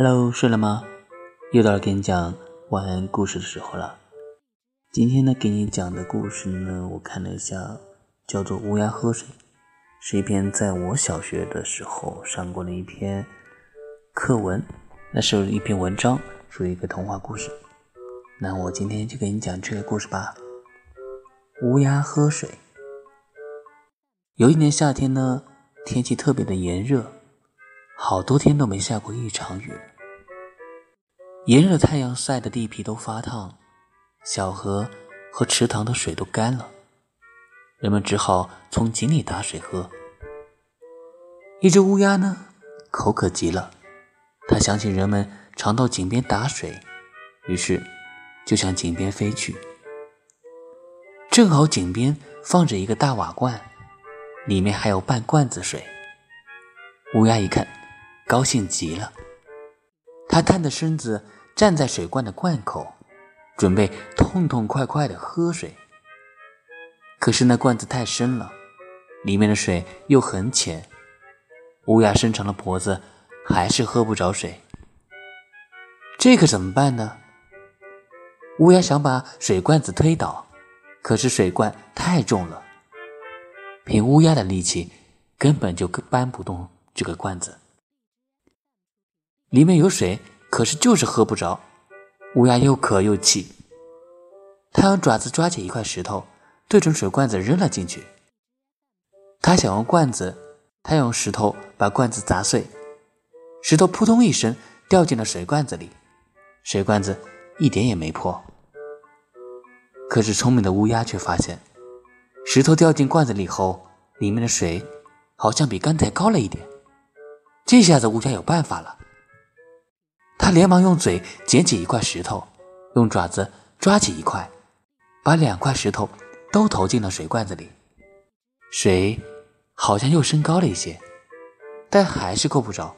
Hello，睡了吗？又到了给你讲晚安故事的时候了。今天呢，给你讲的故事呢，我看了一下，叫做《乌鸦喝水》，是一篇在我小学的时候上过的一篇课文，那是一篇文章，属于一个童话故事。那我今天就给你讲这个故事吧。乌鸦喝水。有一年夏天呢，天气特别的炎热，好多天都没下过一场雨。炎热的太阳晒得地皮都发烫，小河和池塘的水都干了，人们只好从井里打水喝。一只乌鸦呢，口渴极了，它想起人们常到井边打水，于是就向井边飞去。正好井边放着一个大瓦罐。里面还有半罐子水。乌鸦一看，高兴极了。它探着身子站在水罐的罐口，准备痛痛快快的喝水。可是那罐子太深了，里面的水又很浅，乌鸦伸长了脖子，还是喝不着水。这可怎么办呢？乌鸦想把水罐子推倒，可是水罐太重了。凭乌鸦的力气，根本就搬不动这个罐子。里面有水，可是就是喝不着。乌鸦又渴又气，它用爪子抓起一块石头，对准水罐子扔了进去。它想用罐子，它用石头把罐子砸碎，石头扑通一声掉进了水罐子里，水罐子一点也没破。可是聪明的乌鸦却发现。石头掉进罐子里后，里面的水好像比刚才高了一点。这下子乌鸦有办法了，他连忙用嘴捡起一块石头，用爪子抓起一块，把两块石头都投进了水罐子里。水好像又升高了一些，但还是够不着。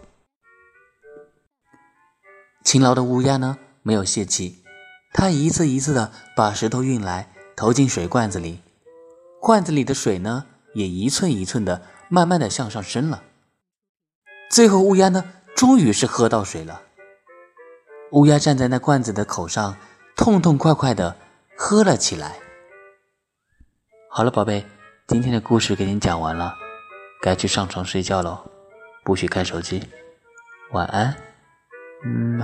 勤劳的乌鸦呢，没有泄气，它一次一次的把石头运来，投进水罐子里。罐子里的水呢，也一寸一寸的慢慢的向上升了。最后，乌鸦呢，终于是喝到水了。乌鸦站在那罐子的口上，痛痛快快地喝了起来。好了，宝贝，今天的故事给你讲完了，该去上床睡觉喽，不许看手机。晚安，嗯。